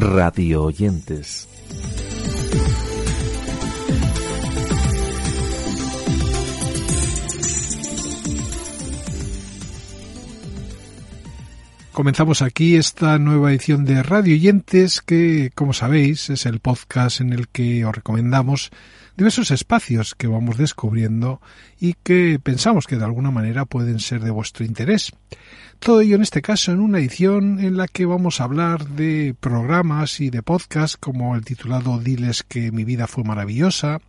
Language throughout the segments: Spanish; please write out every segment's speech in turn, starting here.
radio oyentes. Comenzamos aquí esta nueva edición de Radio Oyentes que, como sabéis, es el podcast en el que os recomendamos diversos espacios que vamos descubriendo y que pensamos que de alguna manera pueden ser de vuestro interés. Todo ello en este caso en una edición en la que vamos a hablar de programas y de podcasts como el titulado Diles que mi vida fue maravillosa,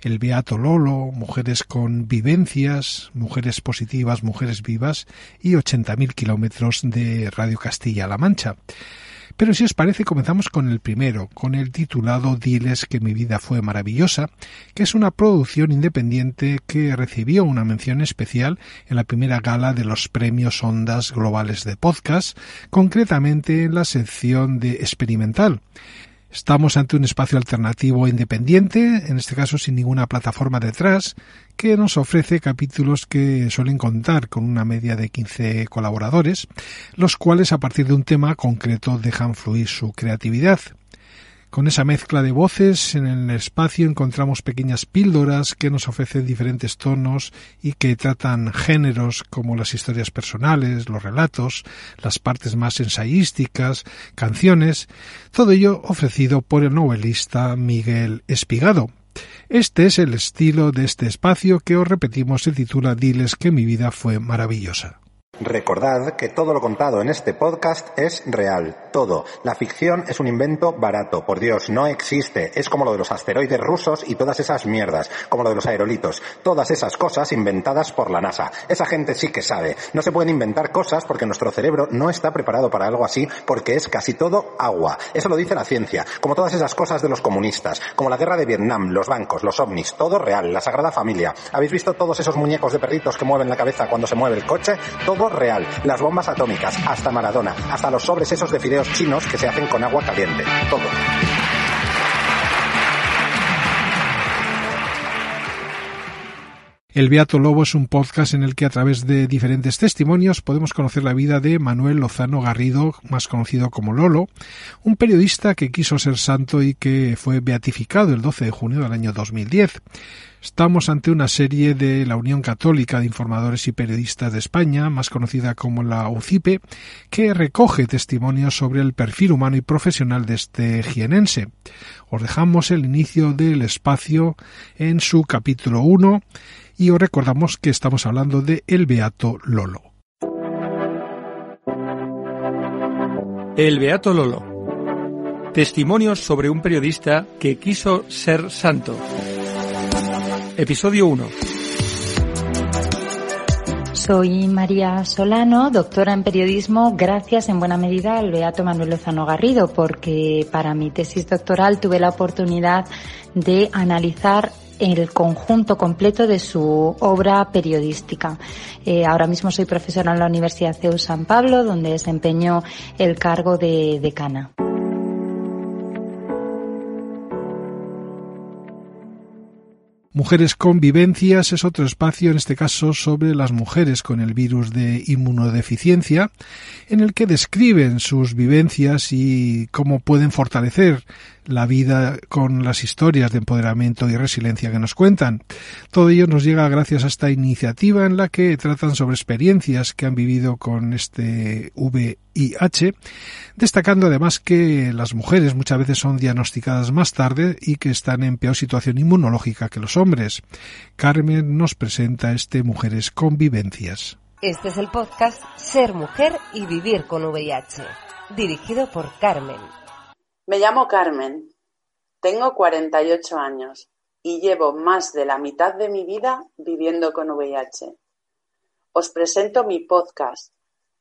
el Beato Lolo, Mujeres con vivencias, Mujeres positivas, Mujeres vivas y 80.000 kilómetros de Radio Castilla-La Mancha. Pero si os parece, comenzamos con el primero, con el titulado Diles que mi vida fue maravillosa, que es una producción independiente que recibió una mención especial en la primera gala de los premios Ondas Globales de Podcast, concretamente en la sección de experimental. Estamos ante un espacio alternativo e independiente, en este caso sin ninguna plataforma detrás, que nos ofrece capítulos que suelen contar con una media de 15 colaboradores, los cuales a partir de un tema concreto dejan fluir su creatividad. Con esa mezcla de voces en el espacio encontramos pequeñas píldoras que nos ofrecen diferentes tonos y que tratan géneros como las historias personales, los relatos, las partes más ensayísticas, canciones, todo ello ofrecido por el novelista Miguel Espigado. Este es el estilo de este espacio que os repetimos se titula Diles que mi vida fue maravillosa. Recordad que todo lo contado en este podcast es real, todo. La ficción es un invento barato, por Dios, no existe. Es como lo de los asteroides rusos y todas esas mierdas, como lo de los aerolitos. Todas esas cosas inventadas por la NASA. Esa gente sí que sabe. No se pueden inventar cosas porque nuestro cerebro no está preparado para algo así porque es casi todo agua. Eso lo dice la ciencia. Como todas esas cosas de los comunistas, como la guerra de Vietnam, los bancos, los ovnis, todo real, la Sagrada Familia. ¿Habéis visto todos esos muñecos de perritos que mueven la cabeza cuando se mueve el coche? Todo real. Las bombas atómicas, hasta Maradona, hasta los sobres esos de fideos chinos que se hacen con agua caliente. Todo. El Beato Lobo es un podcast en el que a través de diferentes testimonios podemos conocer la vida de Manuel Lozano Garrido, más conocido como Lolo, un periodista que quiso ser santo y que fue beatificado el 12 de junio del año 2010. Estamos ante una serie de la Unión Católica de Informadores y Periodistas de España, más conocida como la UCIPE, que recoge testimonios sobre el perfil humano y profesional de este jienense. Os dejamos el inicio del espacio en su capítulo 1 y os recordamos que estamos hablando de El Beato Lolo. El Beato Lolo. Testimonios sobre un periodista que quiso ser santo. Episodio 1. Soy María Solano, doctora en periodismo, gracias en buena medida al Beato Manuel Lozano Garrido, porque para mi tesis doctoral tuve la oportunidad de analizar el conjunto completo de su obra periodística. Eh, ahora mismo soy profesora en la Universidad CEU San Pablo, donde desempeño el cargo de decana. Mujeres con vivencias es otro espacio, en este caso sobre las mujeres con el virus de inmunodeficiencia, en el que describen sus vivencias y cómo pueden fortalecer la vida con las historias de empoderamiento y resiliencia que nos cuentan. Todo ello nos llega gracias a esta iniciativa en la que tratan sobre experiencias que han vivido con este VIH, destacando además que las mujeres muchas veces son diagnosticadas más tarde y que están en peor situación inmunológica que los hombres. Carmen nos presenta este Mujeres con Vivencias. Este es el podcast Ser Mujer y Vivir con VIH, dirigido por Carmen. Me llamo Carmen, tengo 48 años y llevo más de la mitad de mi vida viviendo con VIH. Os presento mi podcast,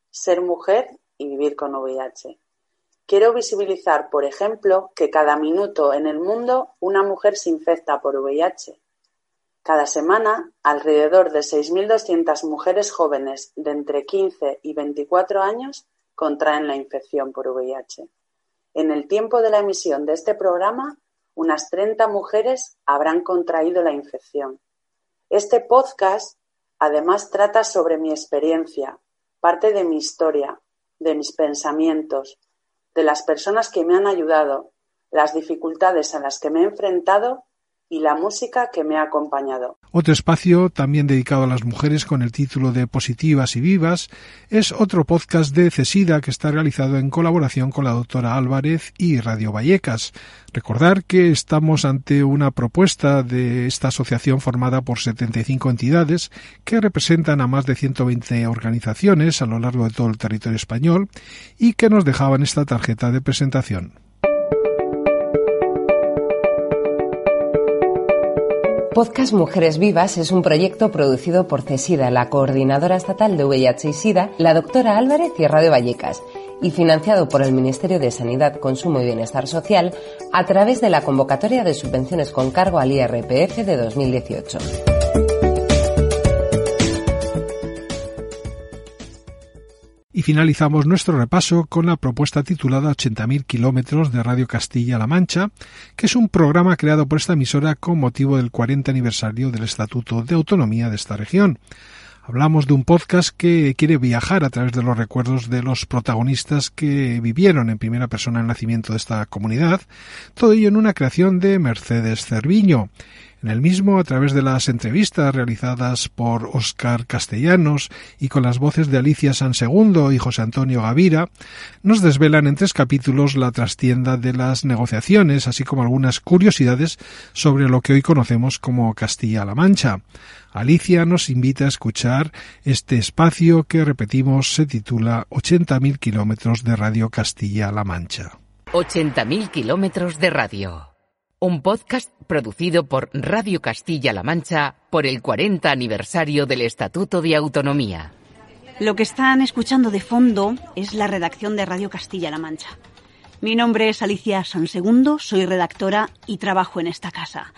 Ser mujer y vivir con VIH. Quiero visibilizar, por ejemplo, que cada minuto en el mundo una mujer se infecta por VIH. Cada semana, alrededor de 6.200 mujeres jóvenes de entre 15 y 24 años contraen la infección por VIH. En el tiempo de la emisión de este programa, unas 30 mujeres habrán contraído la infección. Este podcast además trata sobre mi experiencia, parte de mi historia, de mis pensamientos, de las personas que me han ayudado, las dificultades a las que me he enfrentado y la música que me ha acompañado. Otro espacio, también dedicado a las mujeres con el título de Positivas y Vivas, es otro podcast de Cesida que está realizado en colaboración con la doctora Álvarez y Radio Vallecas. Recordar que estamos ante una propuesta de esta asociación formada por 75 entidades que representan a más de 120 organizaciones a lo largo de todo el territorio español y que nos dejaban esta tarjeta de presentación. Podcast Mujeres Vivas es un proyecto producido por CESIDA, la coordinadora estatal de VIH y SIDA, la doctora Álvarez y Radio Vallecas, y financiado por el Ministerio de Sanidad, Consumo y Bienestar Social a través de la convocatoria de subvenciones con cargo al IRPF de 2018. Y finalizamos nuestro repaso con la propuesta titulada 80.000 kilómetros de Radio Castilla-La Mancha, que es un programa creado por esta emisora con motivo del 40 aniversario del Estatuto de Autonomía de esta región. Hablamos de un podcast que quiere viajar a través de los recuerdos de los protagonistas que vivieron en primera persona el nacimiento de esta comunidad, todo ello en una creación de Mercedes Cerviño. En el mismo, a través de las entrevistas realizadas por Óscar Castellanos y con las voces de Alicia Sansegundo y José Antonio Gavira, nos desvelan en tres capítulos la trastienda de las negociaciones, así como algunas curiosidades sobre lo que hoy conocemos como Castilla-La Mancha. Alicia nos invita a escuchar este espacio que, repetimos, se titula 80.000 kilómetros de Radio Castilla-La Mancha. 80.000 kilómetros de radio. Un podcast producido por Radio Castilla-La Mancha por el 40 aniversario del Estatuto de Autonomía. Lo que están escuchando de fondo es la redacción de Radio Castilla-La Mancha. Mi nombre es Alicia Sansegundo, soy redactora y trabajo en esta casa.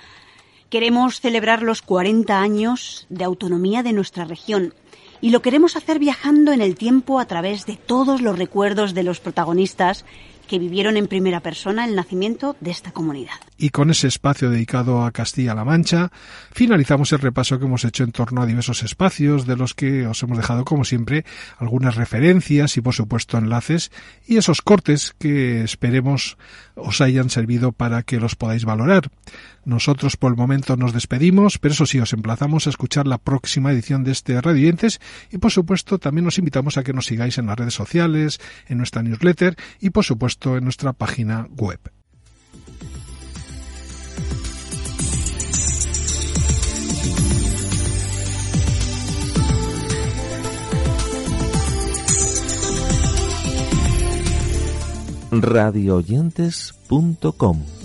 Queremos celebrar los 40 años de autonomía de nuestra región y lo queremos hacer viajando en el tiempo a través de todos los recuerdos de los protagonistas que vivieron en primera persona el nacimiento de esta comunidad. Y con ese espacio dedicado a Castilla-La Mancha, finalizamos el repaso que hemos hecho en torno a diversos espacios, de los que os hemos dejado, como siempre, algunas referencias y, por supuesto, enlaces y esos cortes que esperemos os hayan servido para que los podáis valorar. Nosotros por el momento nos despedimos, pero eso sí, os emplazamos a escuchar la próxima edición de este Radio y por supuesto también os invitamos a que nos sigáis en las redes sociales, en nuestra newsletter y por supuesto en nuestra página web. radioyentes.com